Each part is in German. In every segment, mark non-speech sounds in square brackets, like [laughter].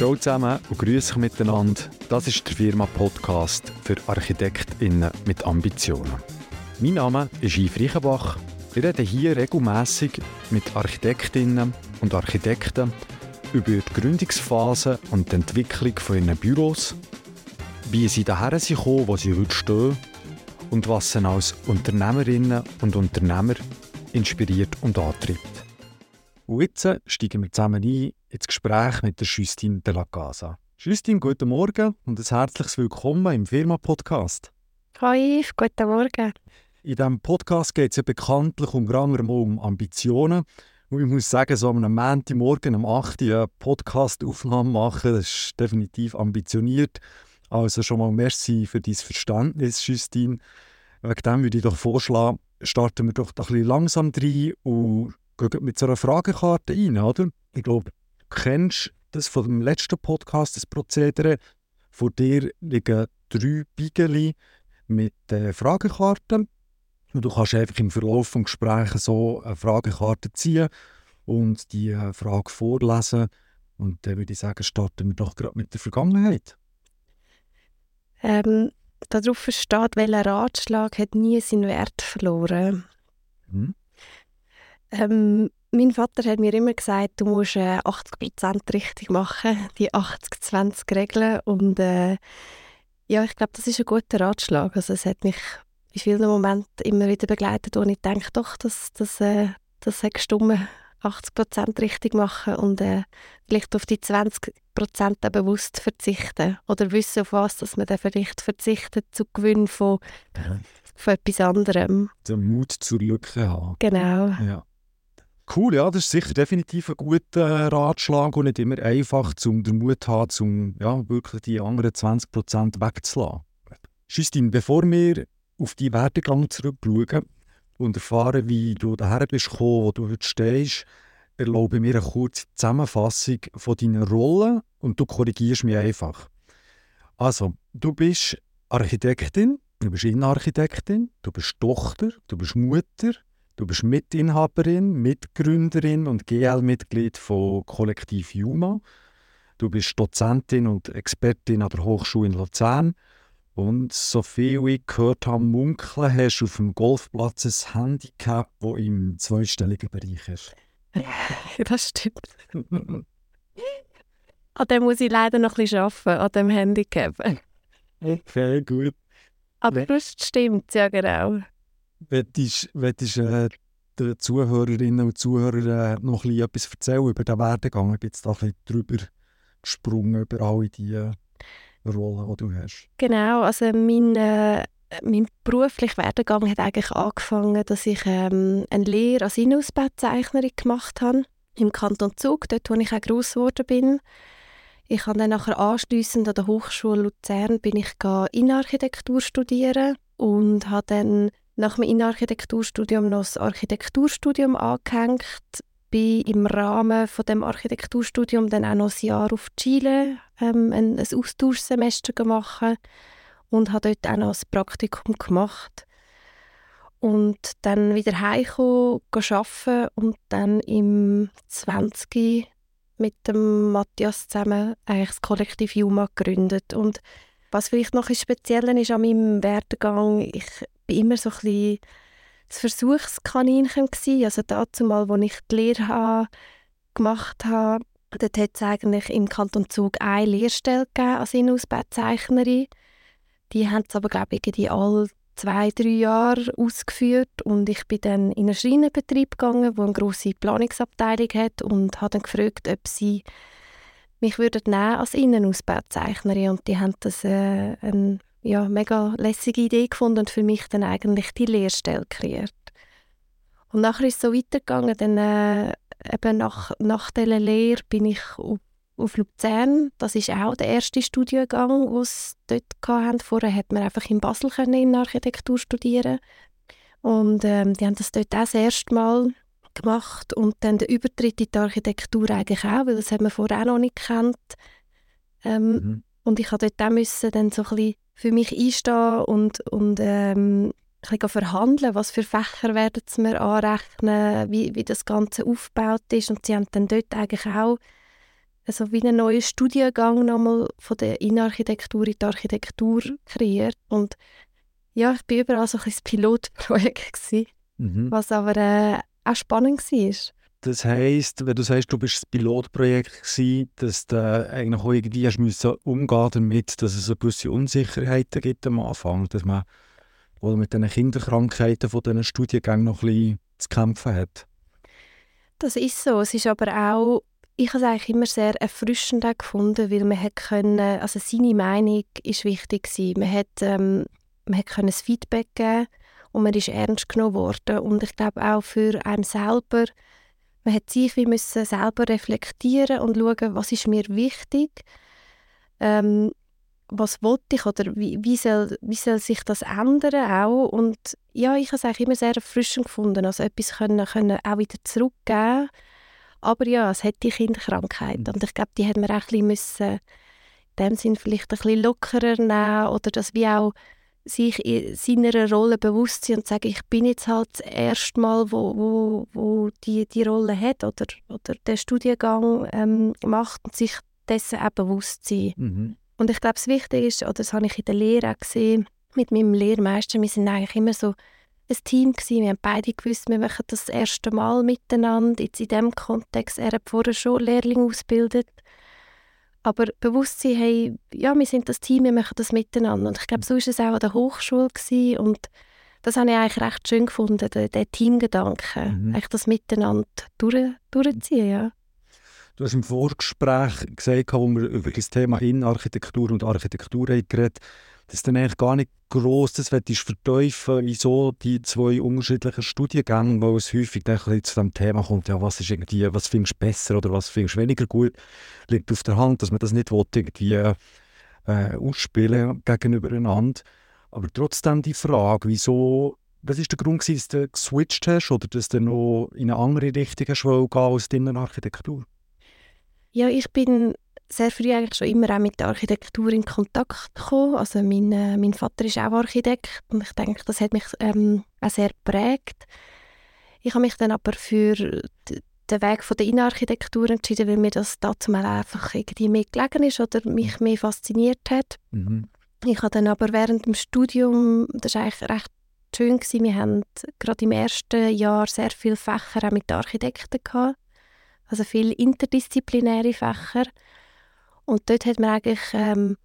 Ciao zusammen und grüße euch miteinander. Das ist der Firma-Podcast für ArchitektInnen mit Ambitionen. Mein Name ist Yves Reichenbach. Wir reden hier regelmässig mit Architektinnen und Architekten über die Gründungsphase und die Entwicklung von ihren Büros, wie sie daher sind wo sie heute stehen und was sie als Unternehmerinnen und Unternehmer inspiriert und antreibt. Und jetzt steigen wir zusammen ein ins Gespräch mit der Justine de la Casa. Justine, guten Morgen und ein herzliches Willkommen im Firma-Podcast. Hi Yves, guten Morgen. In diesem Podcast geht es ja bekanntlich unter anderem um Ambitionen. Und ich muss sagen, so am Montagmorgen um 8 Uhr eine Podcast-Aufnahme machen, das ist definitiv ambitioniert. Also schon mal merci für dein Verständnis, Justine. Wegen dem würde ich doch vorschlagen, starten wir doch ein bisschen langsam rein und gehen mit so einer Fragekarte rein, oder? Ich glaube, du kennst das von dem letzten Podcast, das Prozedere. Vor dir liegen drei Beigeli mit äh, Fragekarten. Und du kannst einfach im Verlauf des Gesprächs so eine Fragekarte ziehen und die äh, Frage vorlesen. Und dann würde ich sagen, starten wir doch gerade mit der Vergangenheit. Ähm, darauf steht, welcher Ratschlag hat nie seinen Wert verloren. Hm? Ähm, mein Vater hat mir immer gesagt, du musst äh, 80% richtig machen, die 80-20-Regel. Und äh, ja, ich glaube, das ist ein guter Ratschlag. Also es hat mich in vielen Momenten immer wieder begleitet, wo ich denke, doch, das, das, äh, das hat gestummen, 80% richtig machen und äh, vielleicht auf die 20% bewusst verzichten. Oder wissen, auf was dass man dann vielleicht verzichtet zu Gewinn von, von etwas anderem. Den Mut zur Lücke haben. Genau. Ja. Cool, ja, das ist sicher definitiv ein guter Ratschlag und nicht immer einfach, um den Mut zu haben, um ja, wirklich die anderen 20% wegzulassen. Justine, bevor wir auf die Werdegang zurückschauen und erfahren, wie du daher bist gekommen, wo du heute stehst, erlaube mir eine kurze Zusammenfassung von deiner Rolle und du korrigierst mich einfach. Also, du bist Architektin, du bist Innenarchitektin, du bist Tochter, du bist Mutter, Du bist Mitinhaberin, Mitgründerin und GL-Mitglied von Kollektiv Juma. Du bist Dozentin und Expertin an der Hochschule in Luzern. Und so viel ich gehört habe, munkeln hast du auf dem Golfplatz ein Handicap, das im zweistelligen Bereich ist. das stimmt. an dem muss ich leider noch ein bisschen arbeiten, an dem Handicap. Sehr gut. Aber das stimmt, ja genau. Willst, willst äh, den Zuhörerinnen und Zuhörern äh, noch ein bisschen etwas erzählen über den Werdegang? Bin jetzt da ein bisschen drüber gesprungen, über alle die äh, Rollen, die du hast. Genau, also mein, äh, mein beruflicher Werdegang hat eigentlich angefangen, dass ich ähm, eine Lehre als Innenausbauzeichnerin gemacht habe im Kanton Zug, dort wo ich auch gross geworden bin. Ich habe dann nachher anschliessend an der Hochschule Luzern bin ich Innenarchitektur studieren und habe dann nach dem Innenarchitekturstudium noch das Architekturstudium angehängt. Bin im Rahmen von dem Architekturstudium dann auch noch ein Jahr auf Chile ähm, ein, ein Austauschsemester gemacht und habe dort auch noch ein Praktikum gemacht. Und dann wieder heimgekommen, arbeiten und dann im 20 mit dem Matthias zusammen eigentlich das Kollektiv Juma gegründet. Und was vielleicht noch ein Spezielles ist an meinem Werdegang, ich bin immer so ein bisschen das Versuchskaninchen gewesen. Also dazu mal, als ich die Lehre habe, gemacht habe, dort hat es eigentlich im Kanton Zug eine Lehrstelle gegeben als Innenausbauzeichnerin. Die haben es aber, glaube ich, die alle zwei, drei Jahre ausgeführt und ich bin dann in einen Schreinenbetrieb gegangen, der eine grosse Planungsabteilung hat und habe dann gefragt, ob sie mich würden nehmen als Innenausbauzeichnerin und die haben das äh, eine ja, mega lässige Idee gefunden und für mich dann eigentlich die Lehrstelle kreiert. Und nachher ist es so weitergegangen, dann äh, eben nach, nach dieser Lehre bin ich auf, auf Luzern. Das ist auch der erste Studiengang, den sie dort hatten. Vorher hat man einfach in Basel in Architektur studieren und ähm, die haben das dort auch das erste Mal gemacht und dann der Übertritt in die Architektur eigentlich auch, weil das hat man vorher auch noch nicht gekannt. Ähm, mhm. Und ich musste dort auch müssen dann so ein bisschen für mich einstehen und, und ähm, ein bisschen verhandeln, was für Fächer werden sie mir anrechnen, wie, wie das Ganze aufgebaut ist. Und sie haben dann dort eigentlich auch also wie einen neuen Studiengang nochmal von der Innenarchitektur in die Architektur kreiert. Und ja, ich war überall so ein Pilotprojekt, [laughs] mhm. was aber äh, auch spannend war. Das heisst, wenn du sagst, du bist das Pilotprojekt gewesen, dass du eigentlich auch irgendwie hast müssen umgehen damit, dass es so gewisse Unsicherheiten gibt am Anfang, dass man oder mit den Kinderkrankheiten von diesen Studiengängen noch ein bisschen zu kämpfen hat. Das ist so. Es ist aber auch, ich habe es eigentlich immer sehr erfrischend gefunden, weil man hat können, also seine Meinung ist wichtig gewesen. Man hat, ähm, man hat können Feedback geben und man ist ernst genommen worden. Und ich glaube auch für einen selber, man hat sich wie müssen selber reflektieren und schauen, was ist mir wichtig. Ähm, was wollte ich oder wie, wie, soll, wie soll sich das ändern auch und ja, ich habe es eigentlich immer sehr erfrischend gefunden, also etwas können, können auch wieder zurückgeben, aber ja, es hat die Kinderkrankheit mhm. und ich glaube, die hätten wir auch ein bisschen in dem Sinn vielleicht ein bisschen lockerer nehmen oder dass wir auch sich in seiner Rolle bewusst sind und sagen, ich bin jetzt halt das erste Mal, wo, wo, wo die, die Rolle hat oder, oder den Studiengang ähm, macht und sich dessen auch bewusst sein. Mhm. Und ich glaube, das Wichtige ist, oder das habe ich in der Lehre auch gesehen, mit meinem Lehrmeister, wir sind eigentlich immer so ein Team gewesen. Wir haben beide gewusst, wir machen das, erste Mal miteinander, jetzt in diesem Kontext. Er hat vorher schon Lehrlinge ausgebildet. Aber Bewusstsein, hey, ja, wir sind das Team, wir machen das miteinander. Und ich glaube, so war es auch an der Hochschule. Gewesen. Und das habe ich eigentlich recht schön gefunden, der, der Teamgedanke, mhm. eigentlich das miteinander durch, durchziehen, ja. Du hast im Vorgespräch gesagt, wo wir über das Thema Innenarchitektur und Architektur geredet dass dann eigentlich gar nicht gross das verteufeln wieso die zwei unterschiedlichen Studiengänge, weil es häufig dann zu dem Thema kommt, ja, was ist irgendwie, was findest du besser oder was findest du weniger gut, liegt auf der Hand, dass man das nicht will, irgendwie äh, ausspielen gegenübereinander. Aber trotzdem die Frage, wieso, was ist der Grund dass du geswitcht hast oder dass du noch in eine andere Richtung gehen als die Innenarchitektur? Ja, ich bin sehr früh eigentlich schon immer auch mit der Architektur in Kontakt gekommen. Also mein, äh, mein Vater ist auch Architekt und ich denke, das hat mich ähm, auch sehr geprägt. Ich habe mich dann aber für den Weg von der Innenarchitektur entschieden, weil mir das dazu mal einfach irgendwie mehr gelegen ist oder mich mehr fasziniert hat. Mhm. Ich habe dann aber während dem Studium, das war eigentlich recht schön, gewesen, wir haben gerade im ersten Jahr sehr viele Fächer auch mit Architekten gehabt also viele interdisziplinäre Fächer. Und dort hat man eigentlich ähm,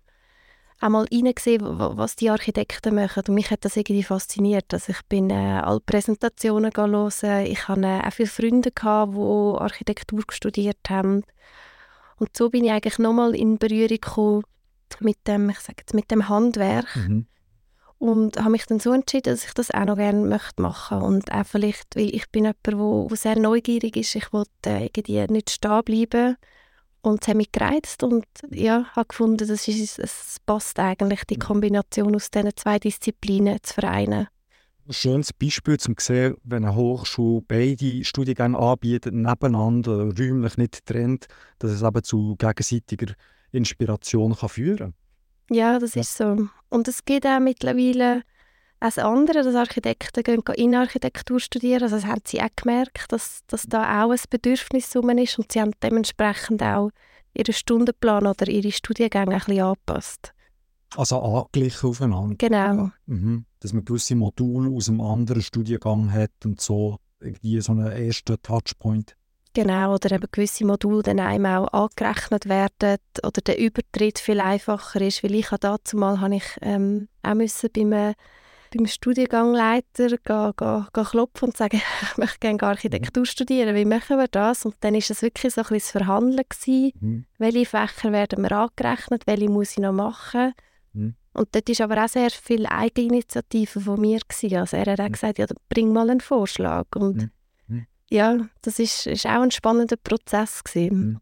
einmal reingesehen, was die Architekten machen. Und mich hat das irgendwie fasziniert. Also ich bin äh, alle Präsentationen hören. Ich hatte äh, auch viele Freunde, gehabt, die Architektur studiert haben. Und so bin ich eigentlich nochmal in Berührung gekommen mit dem, ich sage jetzt, mit dem Handwerk. Mhm. Und habe mich dann so entschieden, dass ich das auch noch gerne möchte machen Und auch vielleicht, weil ich bin jemand, der sehr neugierig ist. Ich wollte äh, irgendwie nicht stehen bleiben. Und es hat mich gereizt und ja, habe gefunden, das ist, es passt eigentlich, die Kombination aus diesen zwei Disziplinen zu vereinen. Ein schönes Beispiel, um zu sehen, wenn eine Hochschule beide Studiengänge anbietet, nebeneinander, räumlich nicht trennt, dass es eben zu gegenseitiger Inspiration kann führen kann. Ja, das ja. ist so. Und es gibt auch mittlerweile als andere, dass Architekten gehen Innenarchitektur studieren. Also das haben sie auch gemerkt, dass, dass da auch ein Bedürfnis ist und sie haben dementsprechend auch ihren Stundenplan oder ihre Studiengänge ein bisschen angepasst. Also angeglichen aufeinander. Genau. Mhm. Dass man gewisse Module aus einem anderen Studiengang hat und so irgendwie so einen ersten Touchpoint. Genau, oder eben gewisse Module dann einem auch angerechnet werden oder der Übertritt viel einfacher ist, weil ich dazu mal habe ich ähm, auch müssen beim, äh, beim Studiengangleiter gehen, gehen, gehen klopfen und sagen, [laughs] ich möchte gerne Architektur studieren, wie machen wir das? Und dann war es wirklich so ein bisschen das Verhandeln gewesen, mhm. welche Fächer werden mir angerechnet, welche muss ich noch machen. Mhm. Und dort war aber auch sehr viel Eigeninitiative von mir. Gewesen. Also er hat auch mhm. gesagt, ja, bring mal einen Vorschlag. Und mhm ja, das ist, ist auch ein spannender Prozess gewesen.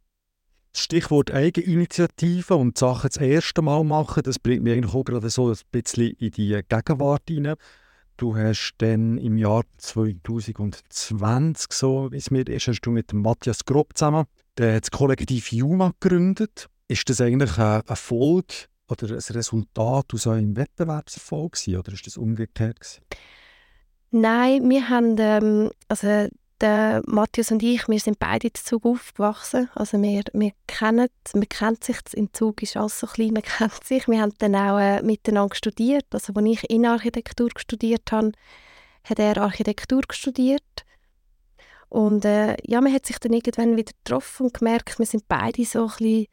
Stichwort Eigeninitiative und Sachen das erste Mal machen, das bringt mich eigentlich auch gerade so ein bisschen in die Gegenwart hinein. Du hast dann im Jahr 2020, so wie es mir ist, hast du mit Matthias Grob zusammen das Kollektiv Juma gegründet. Ist das eigentlich ein Erfolg oder ein Resultat aus einem Wettbewerbserfolg gewesen, oder ist das umgekehrt? Gewesen? Nein, wir haben, ähm, also der Matthias und ich, wir sind beide in Zug aufgewachsen. Also wir, wir kennen man kennt sich, in Zug ist alles so klein, man [laughs] kennt sich. Wir haben dann auch äh, miteinander studiert. Also als ich Innenarchitektur studiert habe, hat er Architektur studiert. Und äh, ja, man hat sich dann irgendwann wieder getroffen und gemerkt, wir sind beide so ein bisschen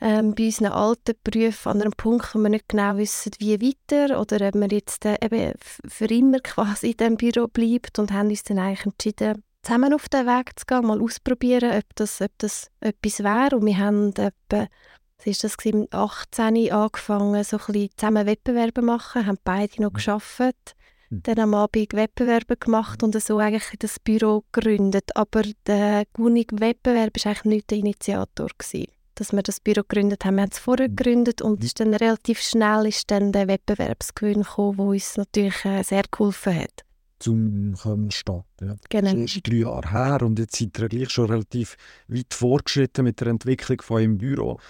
ähm, bei unseren alten Berufen an einem Punkt, wo wir nicht genau wissen, wie weiter oder ob wir jetzt äh, eben für immer [laughs] quasi in diesem Büro bleibt und haben uns dann eigentlich entschieden, zusammen auf den Weg zu gehen, mal ausprobieren, ob das, ob das etwas wäre. Und wir haben etwa, was ist das gewesen, 18 angefangen, so ein bisschen zusammen Wettbewerbe zu machen, haben beide noch mhm. gearbeitet, mhm. dann am Abend Wettbewerbe gemacht und so eigentlich das Büro gegründet. Aber der Gunig-Wettbewerb war eigentlich nicht der Initiator. Gewesen dass wir das Büro gegründet haben. Wir haben es vorher mhm. gegründet und ist dann relativ schnell ist dann der Wettbewerbsgewinn gekommen, der uns natürlich äh, sehr geholfen hat. Zum können starten. Ja. Genau. Das ist drei Jahre her und jetzt seid ihr gleich schon relativ weit fortgeschritten mit der Entwicklung von eurem Büro.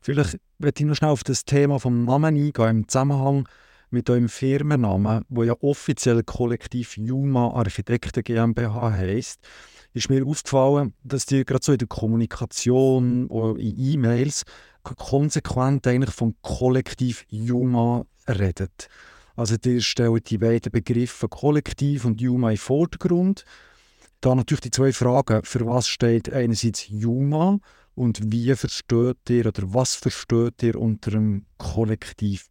Vielleicht möchte ich noch schnell auf das Thema vom Namen eingehen, im Zusammenhang mit eurem Firmennamen, wo ja offiziell Kollektiv Juma Architekten GmbH heisst ist mir aufgefallen, dass die gerade so in der Kommunikation oder in E-Mails konsequent eigentlich vom Kollektiv Juma redet. Also die stellen die beiden Begriffe Kollektiv und Juma in Vordergrund. Da natürlich die zwei Fragen, für was steht einerseits Juma und wie versteht ihr oder was versteht ihr unter einem Kollektiv?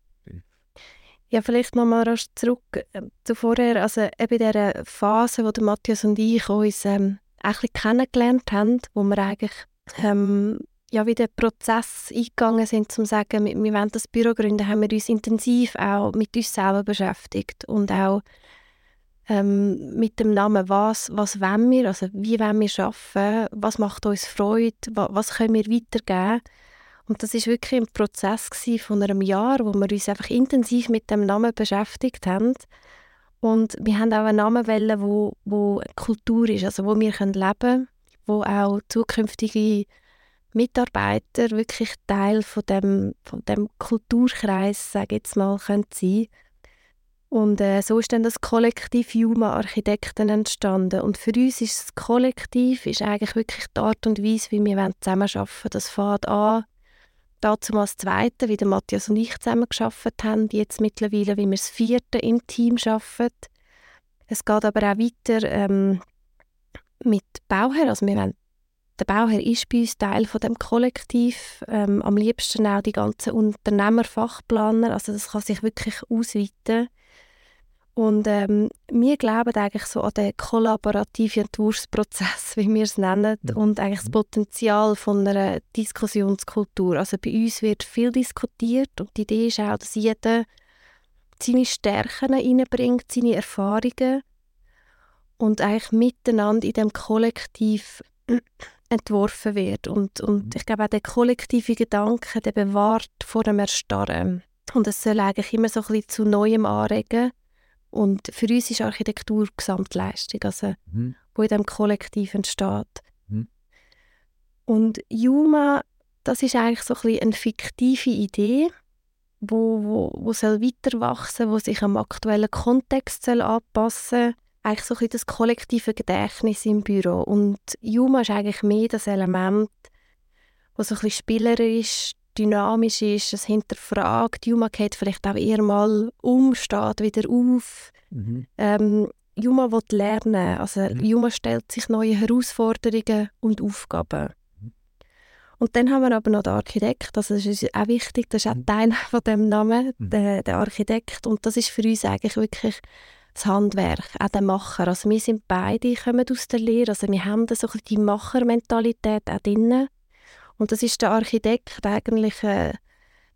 Ja, vielleicht nochmal rasch zurück äh, zu vorher, also eben in dieser Phase, wo der Matthias und ich uns ähm, ein kennengelernt haben, wo wir eigentlich ähm, ja, wie den Prozess eingegangen sind, um zu sagen, wir, wir wollen das Büro gründen, haben wir uns intensiv auch mit uns selber beschäftigt und auch ähm, mit dem Namen «Was, was wollen wir?», also wie wollen wir arbeiten, was macht uns Freude, was, was können wir weitergeben. Und das ist wirklich ein Prozess von einem Jahr, wo wir uns einfach intensiv mit dem Namen beschäftigt haben und wir haben auch einen Namen wählen, wo, wo Kultur ist, also wo wir leben können, wo auch zukünftige Mitarbeiter wirklich Teil von dem, von dem Kulturkreis, sage jetzt mal, können sein und äh, so ist dann das Kollektiv Juma Architekten entstanden. Und für uns ist das Kollektiv ist eigentlich wirklich die Art und Weise, wie wir zusammenarbeiten wollen. Das fängt an dazu als Zweite, wie der Matthias und ich zusammen geschafft haben, jetzt mittlerweile, wie wir das Vierte im Team arbeiten. Es geht aber auch weiter ähm, mit Bauherr. Also wir wollen, der Bauherr ist bei uns Teil von dem Kollektiv. Ähm, am liebsten auch die ganzen Unternehmer, Fachplaner. Also das kann sich wirklich ausweiten. Und ähm, wir glauben eigentlich so an den kollaborativen Entwurfsprozess, wie wir es nennen, ja. und eigentlich das Potenzial von einer Diskussionskultur. Also bei uns wird viel diskutiert und die Idee ist auch, dass jeder seine Stärken reinbringt, seine Erfahrungen und eigentlich miteinander in dem Kollektiv [clears throat] entworfen wird. Und, und mhm. ich glaube auch der kollektive Gedanke, der bewahrt vor dem Erstarren. Und es soll eigentlich immer so ein bisschen zu Neuem anregen und für uns ist Architektur Gesamtleistung, also mhm. wo in diesem Kollektiv entsteht. Mhm. Und Juma, das ist eigentlich so ein bisschen eine fiktive Idee, wo, wo, wo soll weiter wachsen, wo sich am aktuellen Kontext soll anpassen eigentlich so ein bisschen das kollektive Gedächtnis im Büro. Und Juma ist eigentlich mehr das Element, das so ein bisschen spielerisch dynamisch ist, es hinterfragt. Juma geht vielleicht auch eher mal um, steht wieder auf. Mhm. Ähm, Juma will lernen. Also mhm. Juma stellt sich neue Herausforderungen und Aufgaben. Mhm. Und dann haben wir aber noch den Architekt, also das ist auch wichtig, das ist auch mhm. Teil von dem Namen, mhm. der, der Architekt. Und das ist für uns eigentlich wirklich das Handwerk, auch der Macher. Also wir sind beide, kommen aus der Lehre, also wir haben so die Machermentalität auch drin. Und das ist der Architekt eigentlich äh,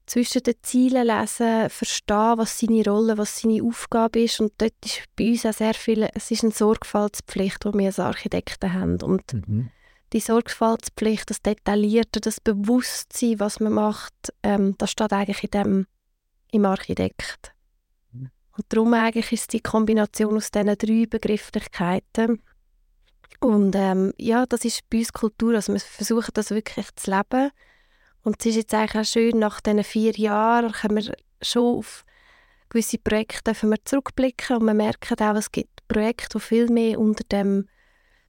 zwischen den Zielen lesen, verstehen, was seine Rolle, was seine Aufgabe ist. Und dort ist bei uns auch sehr viel, es ist eine Sorgfaltspflicht, die wir als Architekten haben. Und mhm. die Sorgfaltspflicht, das Detaillierte, das Bewusstsein, was man macht, ähm, das steht eigentlich in dem, im Architekt. Mhm. Und darum eigentlich ist die Kombination aus diesen drei Begrifflichkeiten und ähm, ja, das ist bei uns Kultur. Also wir versuchen das wirklich zu leben. Und es ist jetzt eigentlich auch schön, nach diesen vier Jahren können wir schon auf gewisse Projekte wir zurückblicken und wir merken auch, es gibt Projekte, die viel mehr unter dem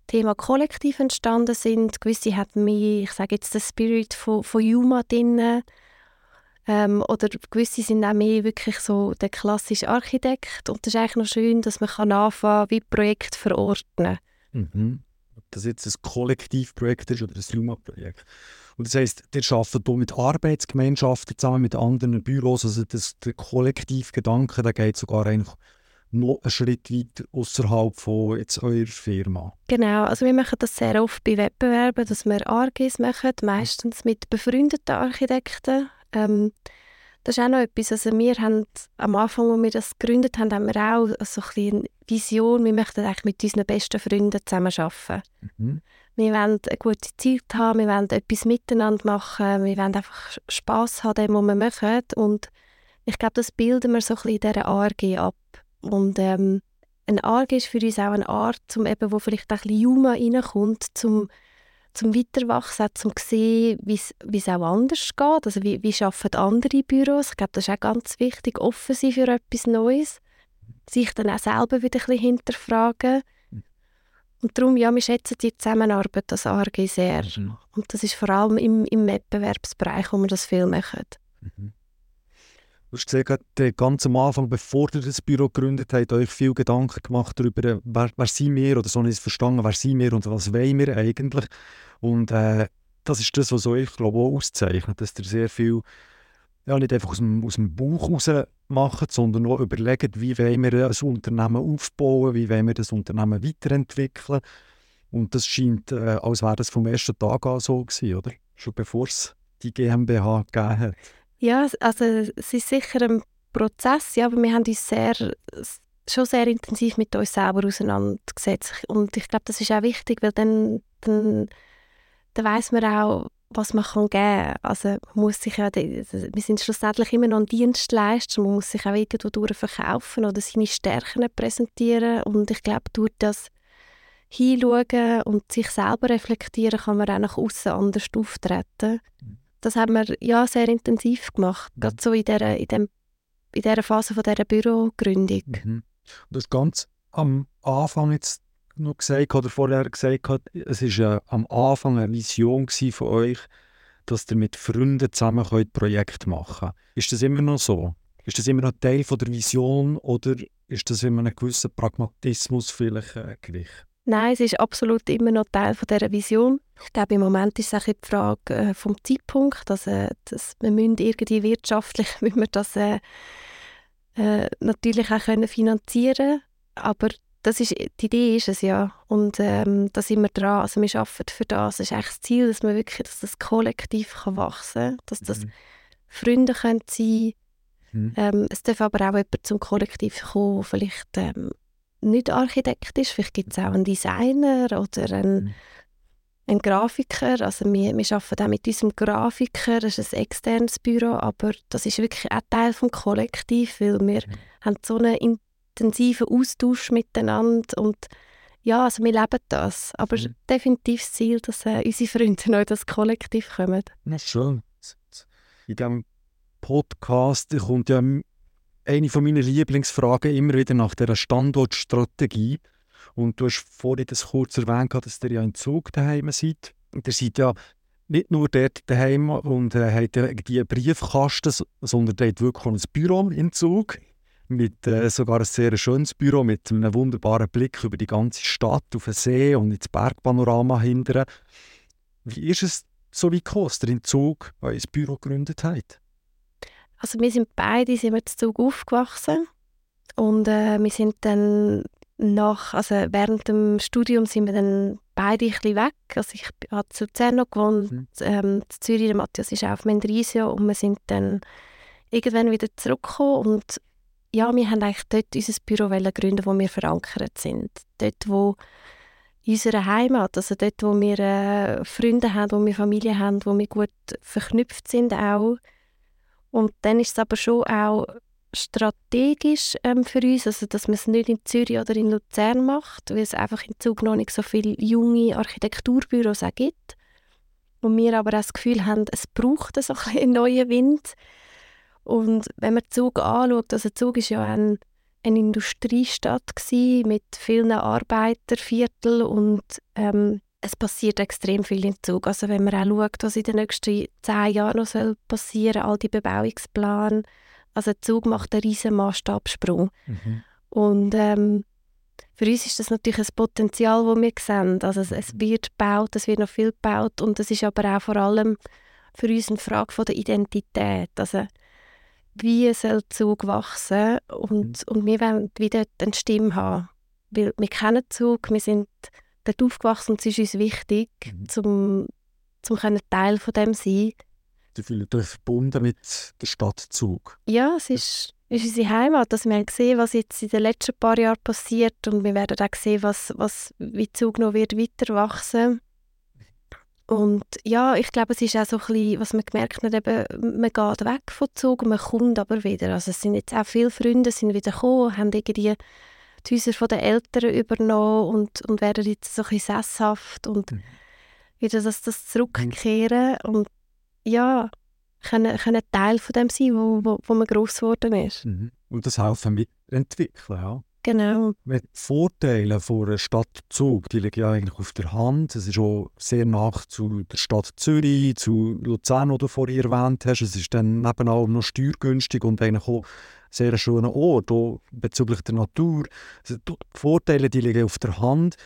Thema Kollektiv entstanden sind. Gewisse hatten mehr, ich sage jetzt, den Spirit von, von Juma drin. Ähm, oder gewisse sind auch mehr wirklich so der klassische Architekt. Und das ist eigentlich noch schön, dass man kann anfangen wie Projekt verordnen mhm. Ob das jetzt ein Kollektivprojekt ist oder ein Juma-Projekt. Und das heisst, ihr arbeitet hier mit Arbeitsgemeinschaften zusammen mit anderen Büros. Also das, der Kollektivgedanke, der geht sogar eigentlich noch einen Schritt weiter außerhalb von jetzt eurer Firma. Genau, also wir machen das sehr oft bei Wettbewerben, dass wir ARGs machen, meistens mit befreundeten Architekten. Ähm, das ist auch noch etwas, also wir haben am Anfang, als wir das gegründet haben, haben wir auch so ein eine Vision, wir möchten eigentlich mit unseren besten Freunden zusammen arbeiten. Mhm. Wir wollen eine gute Zeit haben, wir wollen etwas miteinander machen, wir wollen einfach Spass haben, dem, was wir machen. Und ich glaube, das bilden wir so ein bisschen in dieser ARG ab. Und ähm, ein ARG ist für uns auch eine Art, zum eben, wo vielleicht ein bisschen Juma reinkommt, zum, zum Weiterwachsen, zum sehen, wie es auch anders geht. Also wie, wie arbeiten andere Büros? Ich glaube, das ist auch ganz wichtig, offen sein für etwas Neues. Sich dann auch selber wieder ein bisschen hinterfragen. Und darum, ja, wir schätzen die Zusammenarbeit als ARG sehr. Mhm. Und das ist vor allem im, im Wettbewerbsbereich, wo wir das viel machen. Mhm. Du hast gesagt, ganz am Anfang, bevor ihr das Büro gegründet habt, euch viel Gedanken gemacht darüber, wer, wer sind wir, oder so nicht verstanden, wer sind wir und was wollen wir eigentlich. Und äh, das ist das, was euch, glaube ich, auch auszeichnet, dass ihr sehr viel, ja, nicht einfach aus dem, aus dem Bauch raus macht, sondern auch überlegt, wie wollen wir ein Unternehmen aufbauen, wie wollen wir das Unternehmen weiterentwickeln. Und das scheint, äh, als wäre das vom ersten Tag an so gewesen, oder? Schon bevor es die GmbH gegeben hat. Ja, also es ist sicher ein Prozess, ja, aber wir haben uns sehr, schon sehr intensiv mit uns selber auseinandergesetzt. Und ich glaube, das ist auch wichtig, weil dann, dann, dann weiß man auch, was man kann geben kann. Also man muss sich ja, wir sind schlussendlich immer noch ein Dienstleister, man muss sich auch irgendwo durch verkaufen oder seine Stärken präsentieren. Und ich glaube, durch das hinschauen und sich selber reflektieren, kann man auch nach außen anders auftreten. Das haben wir ja sehr intensiv gemacht, mhm. gerade so in dieser, in, dem, in dieser Phase von dieser Bürogründung. Mhm. Du hast ganz am Anfang jetzt noch gesagt oder vorher gesagt, es war ja am Anfang eine Vision von euch, dass ihr mit Freunden zusammen könnt Projekt machen könnt. Ist das immer noch so? Ist das immer noch Teil von der Vision oder ist das immer ein gewisser Pragmatismus vielleicht äh, gewicht? Nein, es ist absolut immer noch Teil von dieser Vision. Ich glaube, im Moment ist es auch die Frage äh, vom Zeitpunkt. Also, dass wir müssen irgendwie wirtschaftlich [laughs] müssen wir das äh, äh, natürlich auch können finanzieren Aber das ist, die Idee ist es ja. Und ähm, da sind wir dran. Also wir arbeiten für das. Das ist echt das Ziel, dass, man wirklich, dass das Kollektiv kann wachsen kann. Dass das mhm. Freunde können sein mhm. ähm, Es darf aber auch jemand zum Kollektiv kommen, vielleicht ähm, nicht Architekt ist. Vielleicht gibt es auch einen Designer oder einen, mhm. einen Grafiker. Also wir, wir arbeiten auch mit unserem Grafiker, das ist ein externes Büro, aber das ist wirklich auch Teil des Kollektivs, weil wir mhm. haben so einen intensiven Austausch miteinander und ja, also wir leben das. Aber mhm. definitiv das Ziel, dass äh, unsere Freunde neu das Kollektiv kommen. Na schön. In diesem Podcast kommt ja eine von meiner Lieblingsfragen immer wieder nach der Standortstrategie. Und du hast vorhin das kurz erwähnt, dass ihr ja in Zug daheim seid. Ihr seid ja nicht nur dort daheim und äh, habt die Briefkasten, sondern ihr habt wirklich ein Büro in Zug. Mit äh, sogar ein sehr schönes Büro mit einem wunderbaren Blick über die ganze Stadt, auf den See und ins Bergpanorama hinterher. Wie ist es so wie gekommen, dass ihr in Zug euer Büro gegründet habt? Also wir sind beide sind wir zu Zug aufgewachsen und äh, wir sind dann nach, also während dem Studium sind wir dann beide ein bisschen weg. Also ich habe zu Luzern gewohnt, mhm. ähm, zu Zürich, der Matthias ist auf Mendrisio und wir sind dann irgendwann wieder zurückgekommen und ja, wir haben eigentlich dort unser Büro gründen, wo wir verankert sind. Dort, wo in unserer Heimat, also dort, wo wir äh, Freunde haben, wo wir Familie haben, wo wir gut verknüpft sind auch und dann ist es aber schon auch strategisch ähm, für uns, also dass man es nicht in Zürich oder in Luzern macht, weil es einfach in Zug noch nicht so viele junge Architekturbüros auch gibt. Und wir aber auch das Gefühl haben, es braucht einen neuen Wind. Und wenn man Zug anschaut, also Zug ist ja ein eine Industriestadt gewesen, mit vielen Arbeitervierteln und ähm, es passiert extrem viel im Zug. Also wenn man auch schaut, was in den nächsten zehn Jahren noch soll passieren all die Bebauungspläne. Also der Zug macht einen riesen Maßstabsprung. Mhm. Und ähm, für uns ist das natürlich ein Potenzial, das wir sehen. Also es, es, wird gebaut, es wird noch viel gebaut und es ist aber auch vor allem für uns eine Frage von der Identität. Also wie soll der Zug wachsen und, mhm. und wir wollen wieder eine Stimme haben. Weil wir kennen Zug, wir sind dort aufgewachsen und es ist uns wichtig, mhm. zum, zum Teil von dem zu sein. Sie fühlen euch verbunden mit der Stadt Zug. Ja, es ist, ist unsere Heimat. Also wir haben gesehen, was jetzt in den letzten paar Jahren passiert und wir werden auch sehen, was, was, wie Zug noch wird weiter wachsen und ja, ich glaube, es ist auch so ein bisschen, was man gemerkt hat, eben, man geht weg von Zug man kommt aber wieder. Also es sind jetzt auch viele Freunde sind wieder gekommen, haben irgendwie die Häuser der Eltern übernommen und, und werden jetzt so ein bisschen sesshaft und mhm. wieder das, das zurückkehren und ja, können, können Teil von dem sein, wo, wo, wo man gross geworden ist. Mhm. Und das helfen mitentwickeln, ja. Genau. Die Vorteile von einer Stadt Zug, die liegen ja eigentlich auf der Hand. Es ist auch sehr nah zu der Stadt Zürich, zu Luzern, die du vorhin erwähnt hast. Es ist dann nebenan noch steuergünstig und eigentlich auch sehr schöner Ort, auch bezüglich der Natur. Also die Vorteile die liegen auf der Hand.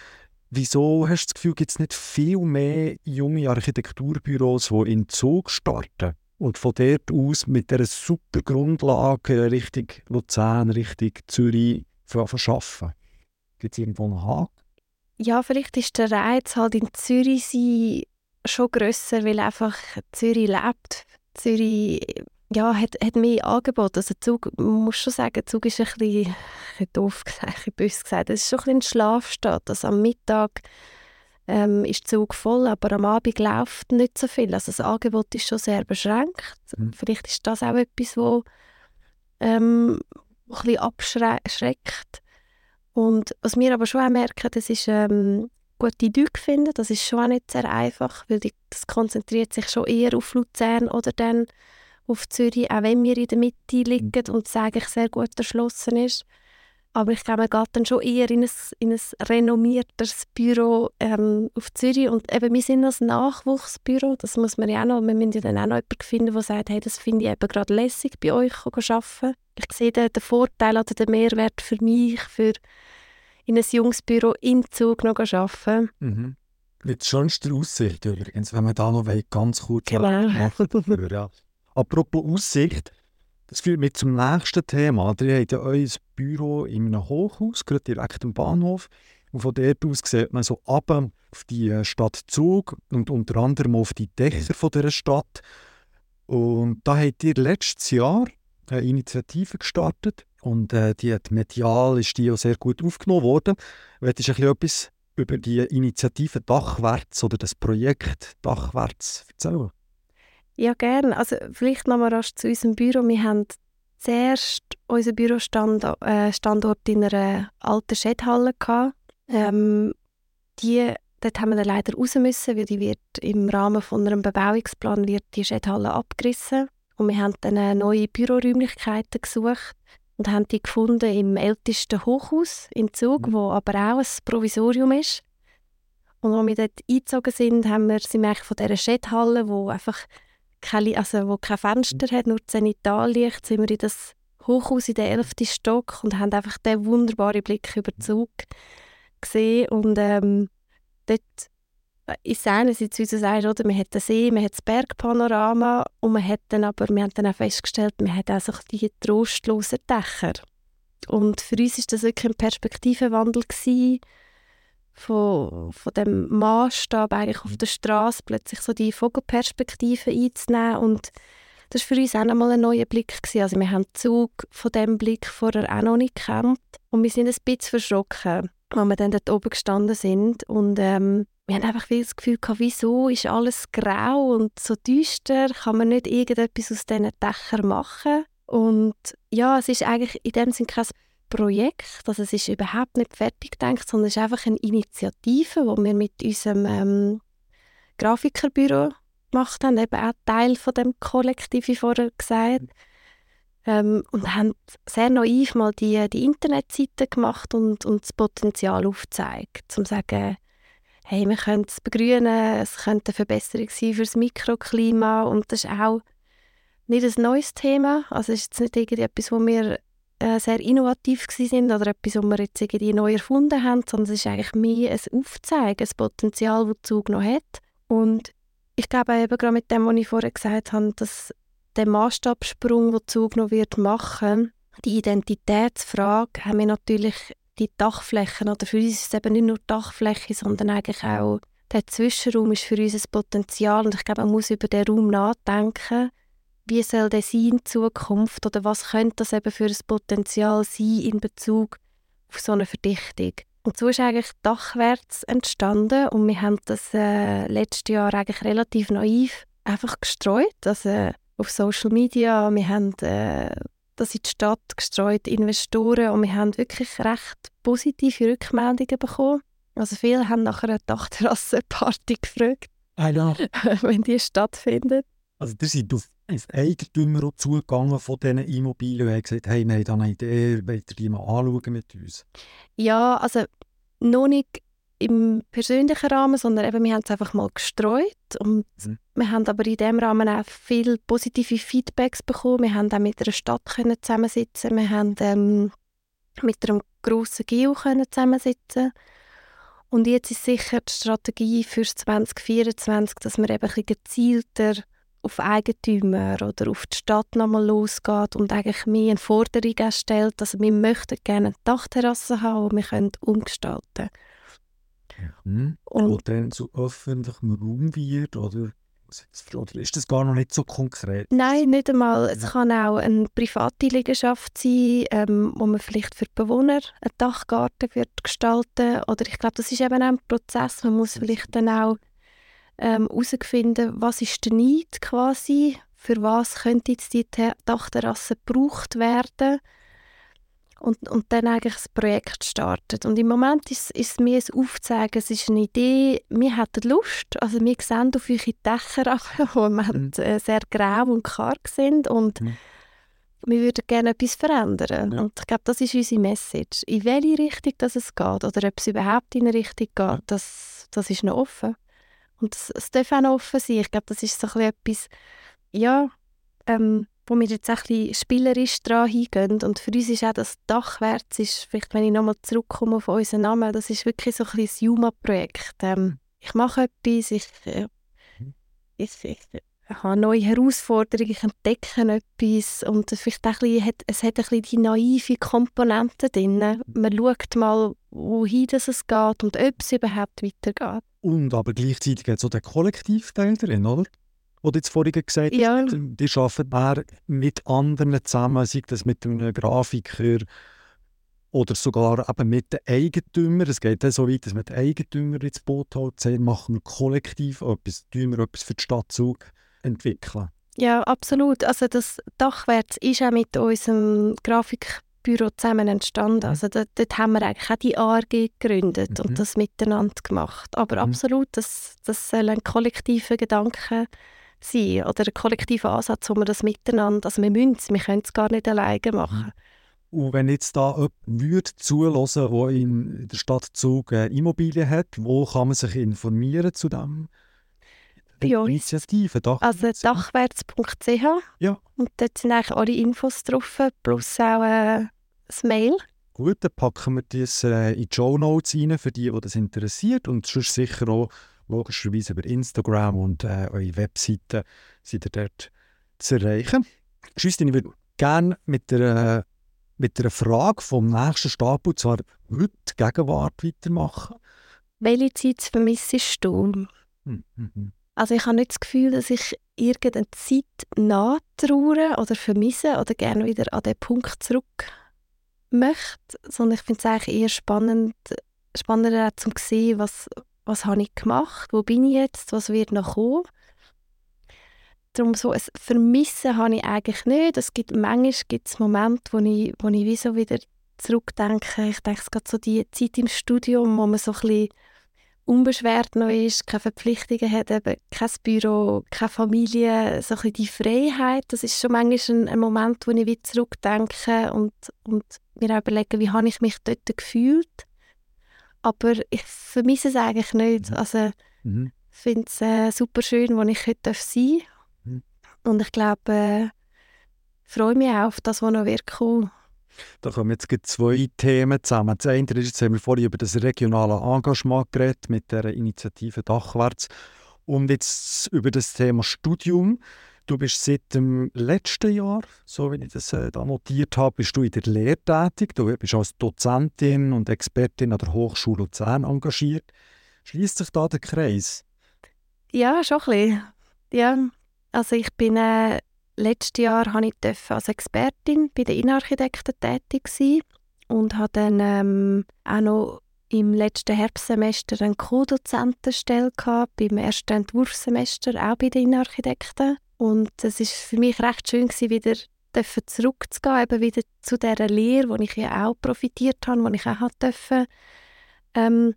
Wieso hast du das Gefühl, gibt es nicht viel mehr junge Architekturbüros, die in Zug starten? Und von dort aus mit dieser super Grundlage Richtung Luzern, Richtung Zürich verschaffen? Gibt es irgendwo einen Haken? Ja, vielleicht ist der Reiz halt in Zürich sein schon grösser, weil einfach Zürich lebt. Zürich ja, hat, hat mehr Angebot. Also Zug, man muss schon sagen, Zug ist ein bisschen, ein bisschen doof gesagt, ein bisschen gesagt. Es ist schon ein bisschen eine Schlafstadt. Also am Mittag ähm, ist der Zug voll, aber am Abend läuft nicht so viel. Also das Angebot ist schon sehr beschränkt. Mhm. Vielleicht ist das auch etwas, wo ähm, ein bisschen abschreckt. Und was wir aber schon auch merken, das ist ähm, gute Leute finden. Das ist schon auch nicht sehr einfach, weil die, das konzentriert sich schon eher auf Luzern oder dann auf Zürich, auch wenn wir in der Mitte liegen und es eigentlich sehr gut erschlossen ist. Aber ich glaube, man geht dann schon eher in ein, in ein renommiertes Büro ähm, auf Zürich. Und eben, wir sind ein Nachwuchsbüro, das muss man ja auch noch, wir müssen ja dann auch noch jemanden finden, der sagt, hey, das finde ich eben gerade lässig, bei euch zu arbeiten. Ich sehe den, den Vorteil oder den Mehrwert für mich, für in ein junges Büro in Zug noch zu arbeiten. Mhm. Mit schönster Aussicht übrigens, wenn wir da noch ganz kurz genau. machen ja. Apropos Aussicht, das führt mich zum nächsten Thema. Ihr habt ja euer Büro in einem Hochhaus, gerade direkt am Bahnhof. Und von dort aus sieht man so ab auf die Stadt Zug und unter anderem auf die Dächer von dieser Stadt. Und da habt ihr letztes Jahr eine Initiative gestartet und äh, die hat medial ist die auch sehr gut aufgenommen worden. Willst du etwas über die Initiative Dachwärts oder das Projekt Dachwärts erzählen? Ja, gerne. Also vielleicht noch mal rasch zu unserem Büro. Wir haben zuerst unseren Bürostandort äh, in einer alten Schädhalle Ähm, die, dort haben wir leider raus müssen, weil die wird im Rahmen von einem Bebauungsplan wird die Schädhalle abgerissen. Und wir haben dann neue Büroräumlichkeiten gesucht und haben die gefunden im ältesten Hochhaus in Zug, mhm. wo aber auch ein Provisorium ist. Und als wir dort eingezogen sind, haben wir, sind wir von dieser Schädhalle, wo einfach keine, also wo kein Fenster hat, nur Zenitallicht, sind wir in das Hochhaus in den 11. Stock und haben einfach den wunderbaren Blick über den Zug gesehen. Und ähm, dort äh, ist einerseits, wie du sagst, oder, man hat den See, man hat das Bergpanorama und man hat dann aber, wir haben dann auch festgestellt, man hat auch so die trostlosen Dächer. Und für uns war das wirklich ein Perspektivenwandel gewesen, von, von dem Maßstab eigentlich auf der Straße plötzlich so die Vogelperspektive einzunehmen. Und das war für uns auch nochmal ein neuer Blick. Gewesen. Also wir haben den Zug von diesem Blick vorher auch noch nicht gekannt. Und wir sind ein bisschen verschrocken, als wir dann dort oben gestanden sind. Und ähm, wir haben einfach das Gefühl gehabt, wieso ist alles grau und so düster, kann man nicht irgendetwas aus diesen Dächern machen? Und ja, es ist eigentlich in dem Sinne kein Projekt. Also es ist überhaupt nicht fertig gedacht, sondern es ist einfach eine Initiative, die wir mit unserem ähm, Grafikerbüro gemacht haben, eben auch Teil von dem Kollektiv, wie vorher gesagt. ähm, und haben sehr naiv mal die, die Internetseite gemacht und, und das Potenzial aufgezeigt, um zu sagen, hey, wir können es begrünen, es könnte eine Verbesserung sein für das Mikroklima und das ist auch nicht ein neues Thema, also es ist jetzt nicht irgendetwas, wo wir äh, sehr innovativ sind oder etwas, was wir jetzt irgendwie neu erfunden haben, sondern es ist eigentlich mehr ein Aufzeigen, ein Potenzial, das Zug noch hat. Und ich glaube eben gerade mit dem, was ich vorher gesagt habe, dass der Maßstabsprung, den Zug noch wird machen, die Identitätsfrage, haben wir natürlich die Dachflächen oder für uns ist es eben nicht nur Dachfläche, sondern eigentlich auch der Zwischenraum ist für uns ein Potenzial. Und ich glaube, man muss über den Raum nachdenken, wie soll der sein in Zukunft oder was könnte das eben für ein Potenzial sein in Bezug auf so eine Verdichtung. Und so ist eigentlich Dachwärts entstanden und wir haben das äh, letztes Jahr eigentlich relativ naiv einfach gestreut. Also auf Social Media. Wir haben äh, das in die Stadt gestreut, Investoren, und wir haben wirklich recht positive Rückmeldungen bekommen. Also viele haben nach einer Dachterrassenparty [laughs] gefragt, wenn die stattfindet. Also ihr seid auf als Eigentümer zugegangen von diesen Immobilien und haben gesagt, hey, wir haben da eine Idee, wollt ihr die mal anschauen mit uns? Ja, also noch nicht im persönlichen Rahmen, sondern eben, wir haben es einfach mal gestreut und mhm. wir haben aber in diesem Rahmen auch viele positive Feedbacks bekommen. Wir haben auch mit einer Stadt können zusammensitzen, wir haben ähm, mit einem grossen Geo können zusammensitzen und jetzt ist sicher die Strategie für 2024, dass wir eben ein gezielter auf Eigentümer oder auf die Stadt nochmal losgeht und eigentlich mehr eine Forderung stellt, dass wir möchten gerne eine Dachterrasse haben, die wir können umgestalten können. Mhm. Und dann zu öffentlichem Raum wird, oder? Oder ist das gar noch nicht so konkret? Nein, nicht einmal. Es kann auch eine private Liegenschaft sein, ähm, wo man vielleicht für die Bewohner einen Dachgarten wird gestalten Oder ich glaube, das ist eben auch ein Prozess. Man muss vielleicht dann auch herausfinden, ähm, was ist der Need quasi, für was könnte jetzt die Dachterrasse gebraucht werden und, und dann eigentlich das Projekt startet. Und im Moment ist, ist es mir ein Aufzeigen, es ist eine Idee, wir hätten Lust, also wir sehen auf eure Dächer, [laughs] die im Moment mhm. Äh, sehr grau und karg sind und mhm. wir würden gerne etwas verändern. Ja. Und ich glaube, das ist unsere Message. In welche Richtung das es geht oder ob es überhaupt in eine Richtung geht, das, das ist noch offen. Und es, es darf auch offen sein. Ich glaube, das ist so ein etwas, ja, ähm, wo wir jetzt ein bisschen spielerisch dran hingehen. Und für uns ist auch das Dachwärts, ist, vielleicht wenn ich nochmal zurückkomme auf unseren Namen, das ist wirklich so ein bisschen das Juma-Projekt. Ähm, ich mache etwas, ich, äh, ich, ich, ich habe neue Herausforderungen, ich entdecke etwas und vielleicht auch ein bisschen, es hat ein bisschen die naive Komponente drin. Man schaut mal, wohin das es geht und ob es überhaupt weitergeht. Und aber gleichzeitig hat es auch den Kollektivteil drin, oder? Wo du jetzt vorhin gesagt hast, ja. die arbeiten mit anderen zusammen, sei das mit einem Grafiker oder sogar eben mit den Eigentümern. Es geht dann so weit, dass man die Eigentümer ins Boot holt, sagen, machen wir kollektiv etwas, tun wir etwas für den Stadtzug entwickeln. Ja, absolut. Also das Dachwärts ist auch mit unserem Grafikbüro zusammen entstanden. Mhm. Also dort, dort, haben wir eigentlich auch die ARG gegründet mhm. und das miteinander gemacht. Aber mhm. absolut, das, das soll ein kollektiver Gedanke sein oder ein kollektiver Ansatz, wo wir das miteinander, also wir müssen es, wir können es gar nicht alleine machen. Mhm. Und wenn jetzt da jemand würde zuhören, der in der Stadt Zug Immobilien hat, wo kann man sich informieren zu dem? Bei uns. Initiative, Dachwärts. Also dachwärts.ch. Ja. Und dort sind eigentlich alle Infos drauf, plus auch äh, das Mail. Gut, dann packen wir das äh, in die Show Notes rein, für die, die das interessiert. Und sonst sicher auch logischerweise über Instagram und äh, eure Webseite seid ihr dort zu erreichen. Justin, ich würde gerne mit der, mit der Frage vom nächsten Stapel, zwar heute Gegenwart, weitermachen. Welche Zeit vermissest du? Hm, hm, hm. Also ich habe nicht das Gefühl, dass ich irgendeine Zeit nachtraue oder vermisse oder gerne wieder an den Punkt zurück möchte, sondern ich finde es eigentlich eher spannend, spannender zu sehen, was, was habe ich gemacht, wo bin ich jetzt, was wird noch kommen. Darum so ein Vermissen habe ich eigentlich nicht. Es gibt manchmal gibt es Momente, wo ich, wo ich wie wieder zurückdenke. Ich denke, es geht so die Zeit im Studium, wo man so ein bisschen unbeschwert noch ist, keine Verpflichtungen hat, eben kein Büro, keine Familie, so ein die Freiheit, das ist schon manchmal ein, ein Moment, wo ich wieder zurückdenke und, und mir auch überlege, wie habe ich mich dort gefühlt. Aber ich vermisse es eigentlich nicht. Mhm. Also mhm. ich finde es äh, super schön, wo ich heute sein darf. Mhm. Und ich glaube, äh, freue mich auch auf das, was noch wird kommen. Da kommen jetzt zwei Themen zusammen. Das eine ist, jetzt haben wir vorhin über das regionale Engagement geredet mit der Initiative Dachwärts und jetzt über das Thema Studium. Du bist seit dem letzten Jahr, so wie ich das äh, da notiert habe, bist du in der Lehre tätig. Du bist als Dozentin und Expertin an der Hochschule Luzern engagiert. Schließt sich da der Kreis? Ja, schon ein bisschen. Ja, also ich bin äh, letztes Jahr habe ich als Expertin bei den Innenarchitekten tätig sein und habe dann ähm, auch noch im letzten Herbstsemester eine Co-Dozentenstelle beim ersten Entwurfssemester auch bei den Innenarchitekten. Und es ist für mich recht schön gewesen, wieder zurückzugehen, eben wieder zu dieser Lehre, wo ich ja auch profitiert habe, wo ich auch durfte, ähm,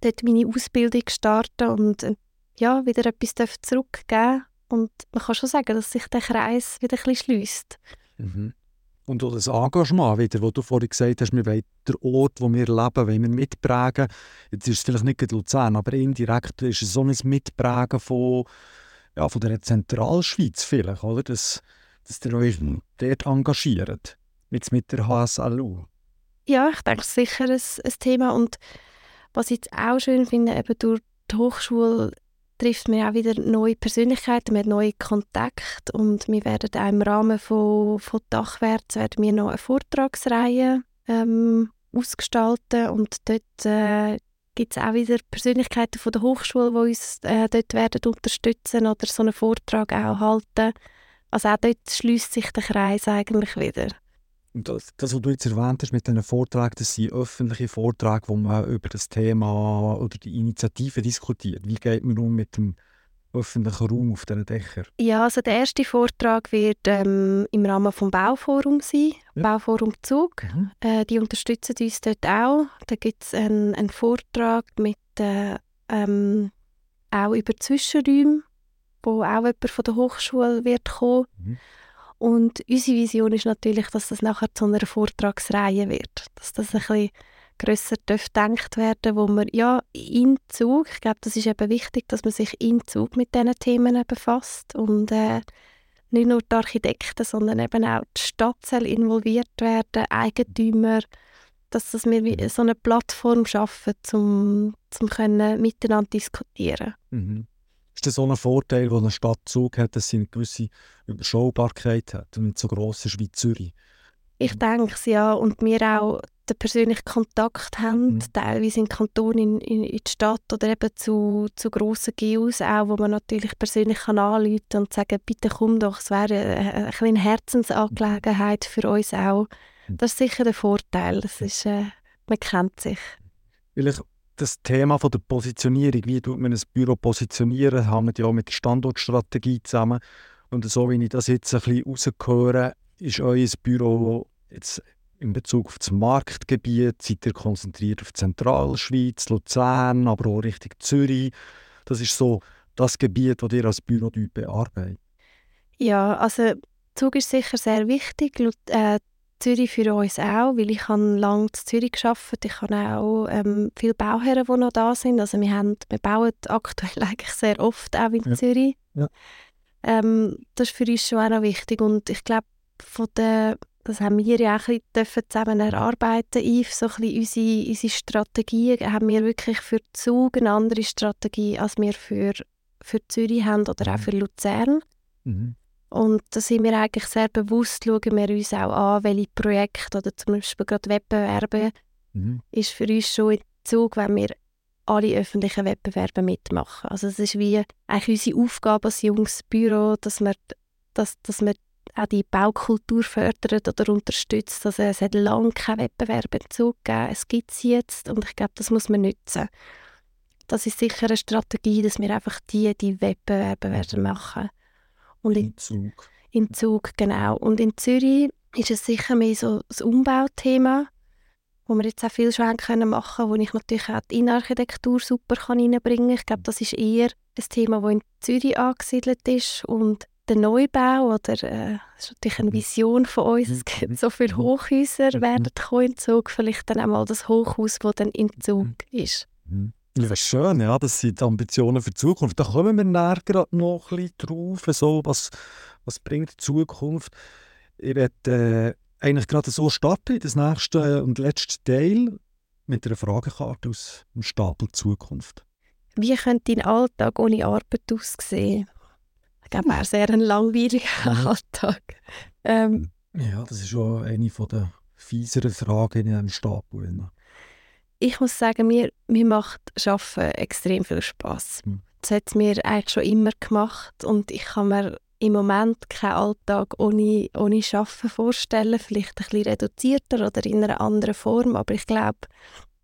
dort meine Ausbildung starten und äh, ja, wieder etwas zurückgeben und man kann schon sagen, dass sich der Kreis wieder ein bisschen schliesst. Mhm. Und auch das Engagement wieder, wo du vorhin gesagt hast, wir wollen den Ort, wo wir leben, wollen wir mitprägen. Jetzt ist es vielleicht nicht Luzern, aber indirekt ist es so ein Mitprägen von, ja, von der Zentralschweiz vielleicht, oder? Dass, dass ihr euch dort engagiert, mit, mit der HSLU. Ja, ich denke, es ist sicher ein, ein Thema. Und was ich jetzt auch schön finde, eben durch die Hochschule trifft man auch wieder neue Persönlichkeiten, man hat neue Kontakte und wir werden auch im Rahmen von, von Dachwärts werden wir noch eine Vortragsreihe ähm, ausgestalten und dort äh, gibt es auch wieder Persönlichkeiten von der Hochschule, die uns äh, dort werden unterstützen oder so einen Vortrag auch halten. Also auch dort schließt sich der Kreis eigentlich wieder. Das, das, was du jetzt erwähnt hast mit diesen Vorträgen, das sind öffentliche Vorträge, wo man über das Thema oder die Initiative diskutiert. Wie geht man um mit dem öffentlichen Raum auf diesen Dächern? Ja, also der erste Vortrag wird ähm, im Rahmen des Bauforums sein, ja. Bauforum Zug. Mhm. Äh, die unterstützen uns dort auch. Da gibt es einen, einen, Vortrag mit, äh, ähm, auch über Zwischenräume, wo auch jemand von der Hochschule wird kommen. Mhm. Und unsere Vision ist natürlich, dass das nachher zu einer Vortragsreihe wird. Dass das ein bisschen grösser gedacht werden wo man ja in Zug, ich glaube, das ist eben wichtig, dass man sich in Zug mit diesen Themen befasst und äh, nicht nur die Architekten, sondern eben auch die Stadt soll involviert werden, Eigentümer, dass, dass wir so eine Plattform schaffen, um zum können miteinander diskutieren. Mhm. Ist das so ein Vorteil, den eine Stadt Zug hat, dass sie eine gewisse Überschaubarkeit hat und nicht so gross ist wie Zürich? Ich denke es, ja. Und wir auch den persönlichen Kontakt haben, mhm. teilweise in Kanton, in, in, in die Stadt oder eben zu, zu grossen GUs auch, wo man natürlich persönlich kann anrufen und sagen, bitte komm doch, es wäre eine, eine kleine Herzensangelegenheit für uns auch. Mhm. Das ist sicher der Vorteil. Das ist, äh, man kennt sich. Vielleicht das Thema von der Positionierung, wie tut man ein Büro positionieren, wir ja mit der Standortstrategie zusammen. Und so wie ich das jetzt ein bisschen rausgehöre, ist euer Büro jetzt in Bezug auf das Marktgebiet, seid ihr konzentriert auf Zentralschweiz, Luzern, aber auch Richtung Zürich. Das ist so das Gebiet, das ihr als Büro bearbeitet. Ja, also Zug ist sicher sehr wichtig. Äh, Zürich für uns auch, weil ich habe lange in Zürich gearbeitet. Ich habe auch ähm, viele Bauherren, die noch da sind. Also wir, haben, wir bauen [laughs] aktuell eigentlich sehr oft auch in ja. Zürich. Ja. Ähm, das ist für uns schon auch noch wichtig und ich glaube, von der, das haben wir ja auch ein bisschen zusammen erarbeiten, Yves, so ein bisschen unsere, unsere Strategie, haben wir wirklich für Zug eine andere Strategie, als wir für, für Zürich haben oder auch mhm. für Luzern. Mhm. Und da sind wir eigentlich sehr bewusst, schauen wir uns auch an, welche Projekte oder zum Beispiel gerade Wettbewerbe mhm. ist für uns schon in Zug, wenn wir alle öffentlichen Wettbewerbe mitmachen. Also es ist wie eigentlich unsere Aufgabe als junges Büro, dass wir, dass, dass wir auch die Baukultur fördert oder unterstützt. Also es hat lange keinen Wettbewerb in Zug gegeben. Es gibt sie jetzt und ich glaube, das muss man nutzen. Das ist sicher eine Strategie, dass wir einfach die, die Wettbewerbe werden machen und in, Zug. Im Zug, genau. Und in Zürich ist es sicher mehr so das Umbauthema. wo wir jetzt auch viel schon können machen wo ich natürlich auch die Innenarchitektur super kann reinbringen kann. Ich glaube, das ist eher ein Thema, das in Zürich angesiedelt ist und der Neubau oder äh, das ist natürlich eine Vision von uns. Es gibt so viele Hochhäuser werden kommen in Zug, vielleicht dann einmal das Hochhaus, das dann in Zug ist. Ja, schön, ja, das sind die Ambitionen für die Zukunft. Da kommen wir näher gerade noch ein bisschen drauf, so, was, was bringt die Zukunft. Ich werde äh, eigentlich gerade so starten, das nächste und letzte Teil mit einer Fragekarte aus dem Stapel Zukunft. Wie könnte dein Alltag ohne Arbeit aussehen? Ich glaube, wäre sehr ein langweiliger Alltag. Ähm, ja, das ist schon eine der fieseren Fragen in diesem Stapel. Ich muss sagen, mir, mir macht Arbeiten extrem viel Spass. Hm. Das hat es mir eigentlich schon immer gemacht und ich kann mir im Moment keinen Alltag ohne, ohne Arbeiten vorstellen. Vielleicht ein bisschen reduzierter oder in einer anderen Form, aber ich glaube,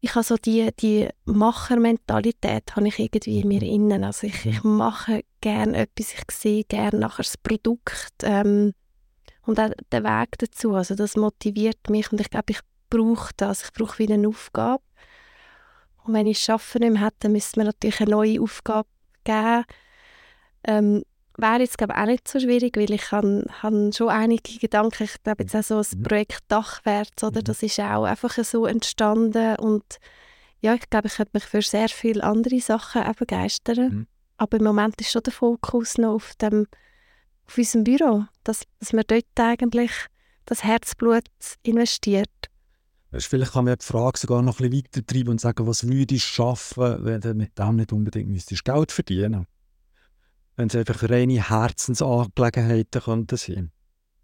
ich habe so die, die Machermentalität habe ich irgendwie in mir mhm. innen. Also ich, ich mhm. mache gerne etwas, ich sehe gerne nachher das Produkt ähm, und auch den Weg dazu. Also das motiviert mich und ich glaube, ich brauche das. Ich brauche wieder eine Aufgabe. Und wenn ich schaffen nicht mehr hätte, müsste mir natürlich eine neue Aufgabe geben. Ähm, wäre jetzt glaube auch nicht so schwierig, weil ich habe, habe schon einige Gedanken. Ich glaube jetzt auch so das mhm. Projekt Dachwärts, oder? Mhm. Das ist auch einfach so entstanden und ja, ich glaube, ich könnte mich für sehr viele andere Sachen auch begeistern. Mhm. Aber im Moment ist schon der Fokus noch auf, dem, auf unserem Büro, dass, dass man dort eigentlich das Herzblut investiert. Vielleicht kann man die Frage sogar noch ein bisschen weiter treiben und sagen, was würdest du schaffen, wenn du mit dem nicht unbedingt müsstest Geld verdienen müsstest? wenn es einfach reine Herzensangelegenheiten könnten sein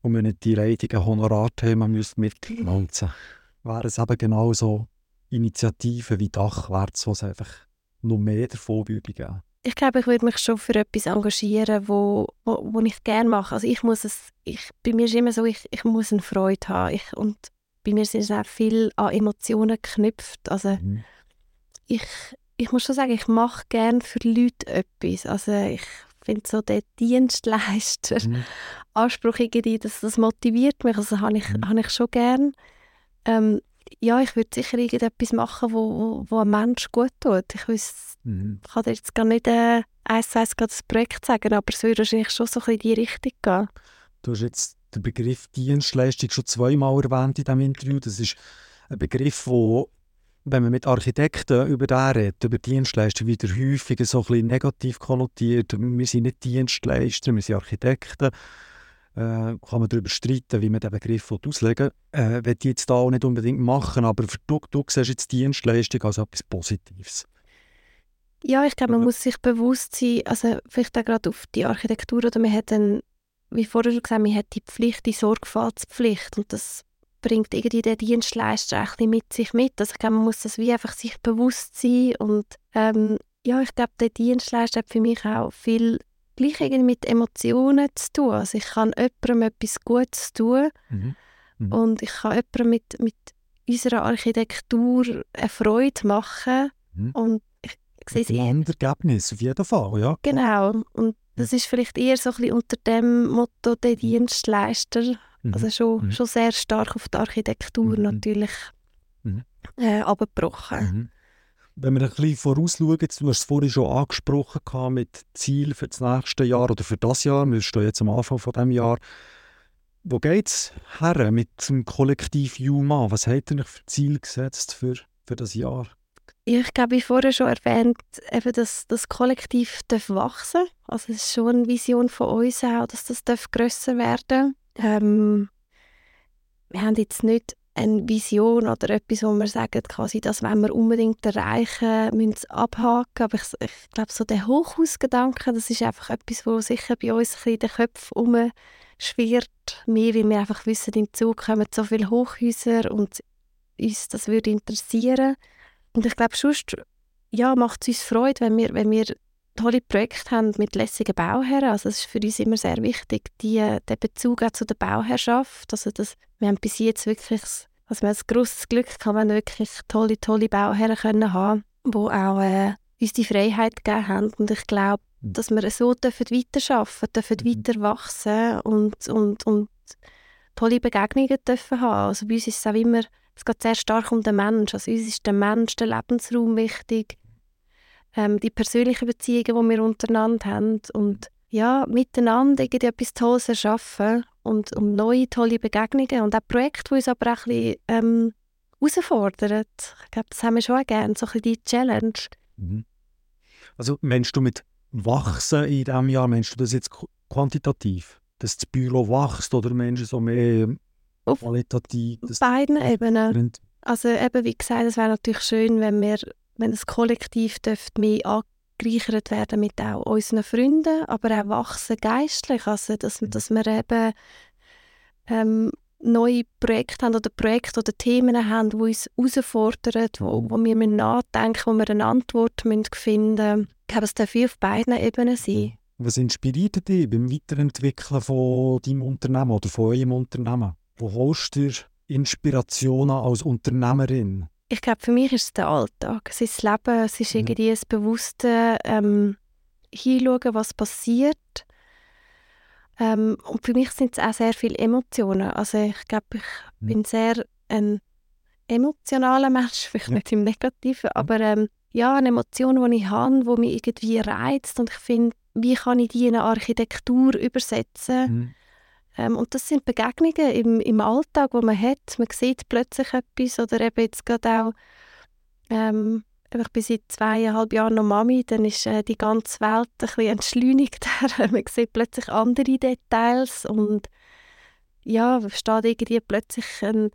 und wir nicht die leidigen Honorarthemen müssen mitmolzen wären es eben genau so Initiativen wie Dachwärts, wo es einfach noch mehr davon würde geben. Ich glaube, ich würde mich schon für etwas engagieren, wo, wo, wo ich gerne mache. Also ich muss es, ich, bei mir ist immer so, ich, ich muss eine Freude haben. Ich, und bei mir sind es auch viel an Emotionen geknüpft. Also mhm. ich, ich muss schon sagen, ich mache gerne für Leute etwas. Also ich finde so der Dienstleister-Anspruch mhm. [laughs] irgendwie, das, das motiviert mich, also habe ich, mhm. habe ich schon gern. Ähm, ja, ich würde sicher irgendetwas machen, wo, wo, wo einem Mensch gut tut. Ich, weiss, mhm. ich kann dir jetzt gar nicht äh, eins zu eins das Projekt sagen, aber es würde wahrscheinlich schon so ein in die Richtung gehen. Du hast jetzt den Begriff Dienstleistung schon zweimal erwähnt in diesem Interview. Das ist ein Begriff, der wenn man mit Architekten über den redet, über Dienstleister, wieder häufig so ein bisschen negativ konnotiert. Wir sind nicht Dienstleister, wir sind Architekten. Äh, kann man darüber streiten, wie man den Begriff auslegen will. Äh, will ich jetzt da auch nicht unbedingt machen, aber für du, du siehst jetzt Dienstleistung als etwas Positives. Ja, ich glaube, man muss sich bewusst sein, also vielleicht auch gerade auf die Architektur, oder man hat dann, wie vorher schon gesagt, man hat die Pflicht, die Sorgfaltspflicht und das bringt irgendwie der Dienstleister ein bisschen mit sich mit. Also ich glaube, man muss das wie einfach sich bewusst sein und ähm, ja, ich glaube, der Dienstleister hat für mich auch viel gleich irgendwie mit Emotionen zu tun. Also ich kann jemandem etwas Gutes tun mhm. Mhm. und ich kann jemandem mit, mit unserer Architektur eine Freude machen mhm. und ich, sehe es Endergebnis auf jeden Fall, ja. Genau und das ist vielleicht eher so ein bisschen unter dem Motto der Dienstleister Mhm. Also schon, mhm. schon sehr stark auf die Architektur mhm. natürlich mhm. äh, abgebrochen. Mhm. Wenn wir ein bisschen vorausschauen, du hast es vorhin schon angesprochen mit Ziel für das nächste Jahr oder für das Jahr, wir stehen jetzt am Anfang von dem Jahr. Wo geht es her mit dem Kollektiv Juma? Was hat ihr für Ziel gesetzt für, für das Jahr? Ich glaube, wie vorher schon erwähnt, eben, dass das Kollektiv darf wachsen Also es ist schon eine Vision von uns auch, dass das darf grösser werden ähm, wir haben jetzt nicht eine Vision oder etwas, wo wir sagen, quasi, das wollen wir unbedingt erreichen, müssen es abhaken. Aber ich, ich glaube, so der Hochhausgedanke, das ist einfach etwas, wo sicher bei uns ein in den Köpfen umschwirrt. Mehr, weil wir einfach wissen, in Zug kommen so viele Hochhäuser und uns das würde interessieren. Und ich glaube, sonst ja, macht es uns Freude, wenn wir, wenn wir tolle Projekte haben mit lässigen Bauherren. Also es ist für uns immer sehr wichtig, die, den Bezug auch zu der Bauherrschaft. Also das, wir haben bis jetzt wirklich also wir haben ein grosses Glück gehabt, wenn wir wirklich tolle, tolle Bauherren können haben, die auch äh, uns die Freiheit gegeben haben. Und ich glaube, mhm. dass wir so dürfen weiterarbeiten dürfen, mhm. weiter wachsen und, und, und tolle Begegnungen dürfen haben. Also bei uns ist es auch immer es geht sehr stark um den Mensch. Also uns ist der Mensch, der Lebensraum wichtig, ähm, die persönlichen Beziehungen, die wir untereinander haben und ja, miteinander irgendwie etwas Tolles erschaffen und um neue tolle Begegnungen und auch Projekte, die uns aber auch ein bisschen ähm, herausfordern. Ich glaube, das haben wir schon gerne, so ein bisschen die Challenge. Mhm. Also meinst du mit wachsen in diesem Jahr, meinst du das jetzt quantitativ? Dass das Büro wächst oder meinst du so mehr Auf qualitativ? Auf beiden Ebenen. Also eben, wie gesagt, es wäre natürlich schön, wenn wir, wenn das Kollektiv dürfte mehr angereichert werden mit auch unseren Freunden, aber auch wachsen geistlich, also dass, dass wir eben ähm, neue Projekte haben oder Projekte oder Themen haben, die uns herausfordern, wo, wo wir nachdenken wo wir eine Antwort finden müssen. Ich glaube, es darf auf beiden Ebenen sein. Was inspiriert dich beim Weiterentwickeln von deinem Unternehmen oder von eurem Unternehmen? Wo holst du dir Inspirationen als Unternehmerin? Ich glaube, für mich ist es der Alltag. Es ist das Leben, es ist Mhm. irgendwie das bewusste ähm, Hinschauen, was passiert. Ähm, und für mich sind es auch sehr viele Emotionen. Also ich glaube, ich Mhm. bin sehr ein emotionaler Mensch, [laughs] vielleicht Ja. nicht im Negativen, aber ähm, ja, eine Emotion, die ich habe, die mich irgendwie reizt und ich finde, wie kann ich die in eine Architektur übersetzen? Mhm. Ähm, und das sind Begegnungen im, im Alltag, wo man hat. Man sieht plötzlich etwas oder eben jetzt gerade auch, ähm, ich bin seit zweieinhalb Jahren noch Mami, dann ist äh, die ganze Welt ein bisschen entschleunigt. [laughs] man sieht plötzlich andere Details und ja, man steht irgendwie plötzlich eine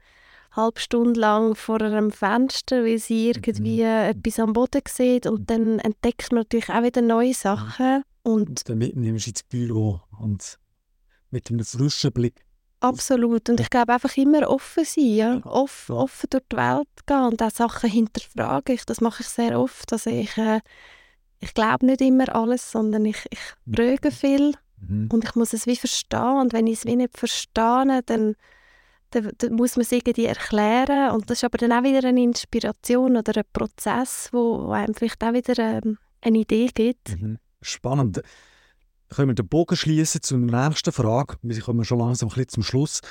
halbe Stunde lang vor einem Fenster, weil sie irgendwie etwas am Boden sieht und dann entdeckt man natürlich auch wieder neue Sachen und Und dann mitnimmst du ins Büro und mit einem frischen Blick. Absolut. Und ich glaube einfach immer offen sein, ja. Off, offen durch die Welt gehen und auch Sachen hinterfragen. Ich, das mache ich sehr oft. Also ich, äh, ich glaube nicht immer alles, sondern ich, ich frage viel Mhm. und ich muss es wie verstehen. Und wenn ich es wie nicht verstehe, dann, dann, dann muss man es irgendwie erklären. Und das ist aber dann auch wieder eine Inspiration oder ein Prozess, wo, wo einem vielleicht auch wieder ähm, eine Idee gibt. Mhm. Spannend. Können wir den Bogen schließen zur nächsten Frage? Wir kommen schon langsam ein bisschen zum Schluss.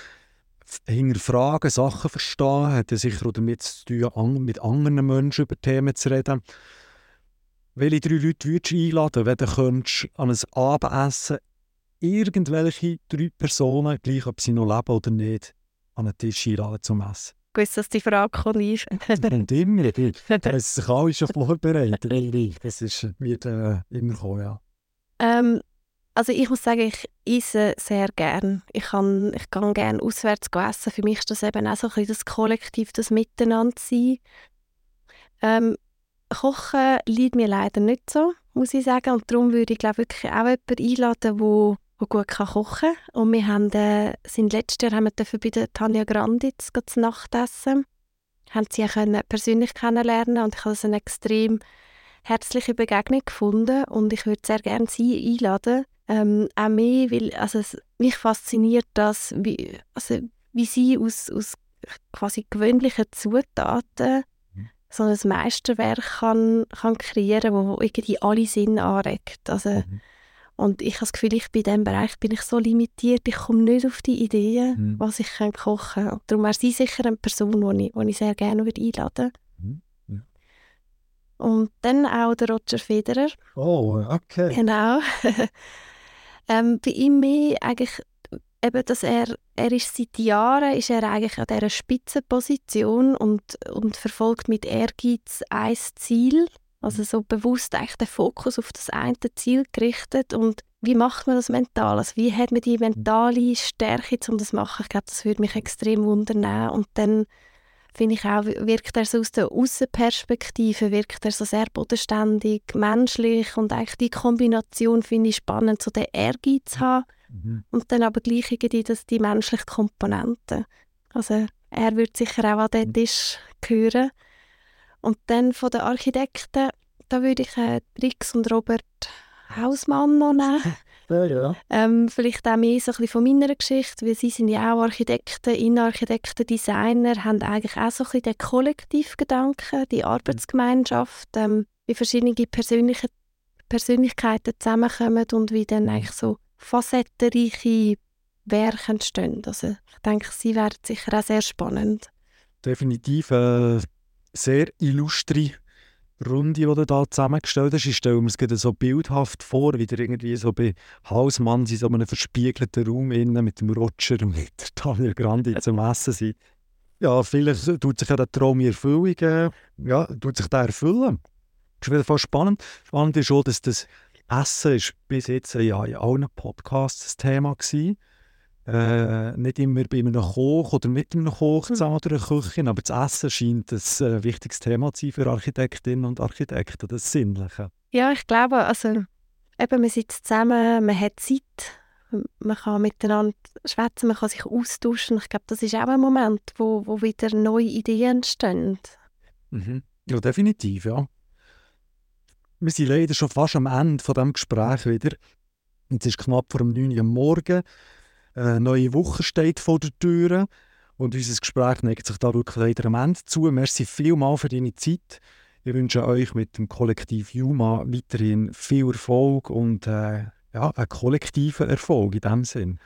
Hinterfragen, Sachen verstehen, hat ja sicher auch damit zu tun, mit anderen Menschen über Themen zu reden. Welche drei Leute würdest du einladen, wenn du könntest an ein Abendessen irgendwelche drei Personen, gleich ob sie noch leben oder nicht, an einen Tisch einladen zum Essen? Ich wusste, dass die Frage kommt. Und [laughs] immer, da ist sich alle schon [laughs] vorbereitet. Das ist, wird äh, immer kommen, ja. Ähm, also ich muss sagen, ich esse sehr gern. Ich, kann, ich kann gerne auswärts essen. Für mich ist das eben auch so ein bisschen das Kollektiv, das Miteinander sein. Ähm, Kochen liegt mir leider nicht so, muss ich sagen. Und darum würde ich glaube wirklich auch jemanden einladen, wo, wo gut kann kochen kann. Und wir haben, äh, sind letztes Jahr haben wir bei der Tanja Granditz zu Nacht essen. Haben sie können persönlich kennenlernen und ich habe das eine extrem herzliche Begegnung gefunden und ich würde sehr gerne sie einladen. Ähm, auch mehr, weil also es, mich fasziniert das, wie, also, wie sie aus, aus quasi gewöhnlichen Zutaten Mhm. so ein Meisterwerk kann, kann kreieren wo wo irgendwie alle Sinn anregt. Also, Mhm. und ich habe das Gefühl, ich bin in diesem Bereich bin ich so limitiert, ich komme nicht auf die Ideen, Mhm. was ich kann kochen kann. Darum wäre sie sicher eine Person, die ich, die ich sehr gerne würde einladen Mhm. Ja. Und dann auch der Roger Federer. Oh, okay. Genau. [laughs] ähm, bei ihm mehr eigentlich eben, dass er, er ist seit Jahren ist er eigentlich an dieser Spitzenposition und, und verfolgt mit Ehrgeiz ein Ziel. Also so bewusst eigentlich den Fokus auf das eine Ziel gerichtet und wie macht man das mental? Also wie hat man die mentale Stärke, um das zu machen? Ich glaube, das würde mich extrem wundern. Und dann finde ich auch, wirkt er so aus der Außenperspektive, wirkt er so sehr bodenständig, menschlich und eigentlich die Kombination finde ich spannend, so den Ehrgeiz zu haben Mhm. und dann aber gleich irgendwie das, die menschliche Komponente. Also er würde sicher auch an den Tisch gehören. Und dann von den Architekten, da würde ich äh, Rix und Robert Hausmann noch nehmen. [laughs] Ja. Ähm, vielleicht auch mehr so ein bisschen von meiner Geschichte, weil sie sind ja auch Architekten, Innenarchitekten, Designer, haben eigentlich auch so ein bisschen den Kollektivgedanken, die Arbeitsgemeinschaft, ähm, wie verschiedene persönliche Persönlichkeiten zusammenkommen und wie dann eigentlich so facettenreiche Werke entstehen. Also ich denke, sie wären sicher auch sehr spannend. definitiv eine sehr illustre Runde, die du da zusammengestellt hast. Ich stelle mir es so bildhaft vor, wie der irgendwie so bei Hausmann in so einem verspiegelten Raum innen mit dem Roger und mit Daniel Grandi [laughs] zum Essen sind. Ja, vielleicht tut sich ja der Traum in Erfüllung, äh, ja, tut sich der erfüllen. Das ist wieder spannend. Spannend ist auch, dass das Essen ist bis jetzt ja in allen Podcasts ein Thema war. Äh, nicht immer bei einem Koch oder mit einem Koch zusammen hm. oder einer Küche, aber das Essen scheint ein äh, wichtiges Thema zu sein für Architektinnen und Architekten, das Sinnliche. Ja, ich glaube, also eben, man sitzt zusammen, man hat Zeit, man kann miteinander schwätzen, man kann sich austauschen. Ich glaube, das ist auch ein Moment, wo, wo wieder neue Ideen entstehen. Mhm. Ja, definitiv, ja. Wir sind leider schon fast am Ende von dem Gespräch wieder. Jetzt ist knapp vor dem 9 Uhr morgen. Eine neue Woche steht vor der Tür. Und unser Gespräch neigt sich da wirklich leider am Ende zu. Merci vielmals für deine Zeit. Ich wünsche euch mit dem Kollektiv Juma weiterhin viel Erfolg und äh, ja, einen kollektiven Erfolg in dem Sinn.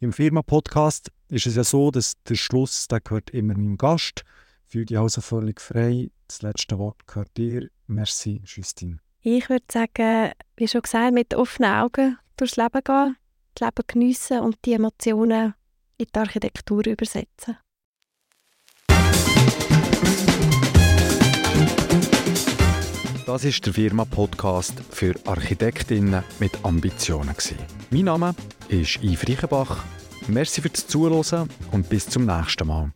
Im Firma-Podcast ist es ja so, dass der Schluss der gehört immer meinem Gast. Fühle dich also völlig frei. Das letzte Wort gehört dir. Merci, Justine. Ich würde sagen, wie schon gesagt, mit offenen Augen durchs Leben gehen, das Leben geniessen und die Emotionen in die Architektur übersetzen. Das ist der Firma-Podcast für Architektinnen mit Ambitionen. Mein Name ist Yves Reichenbach. Merci fürs Zuhören und bis zum nächsten Mal.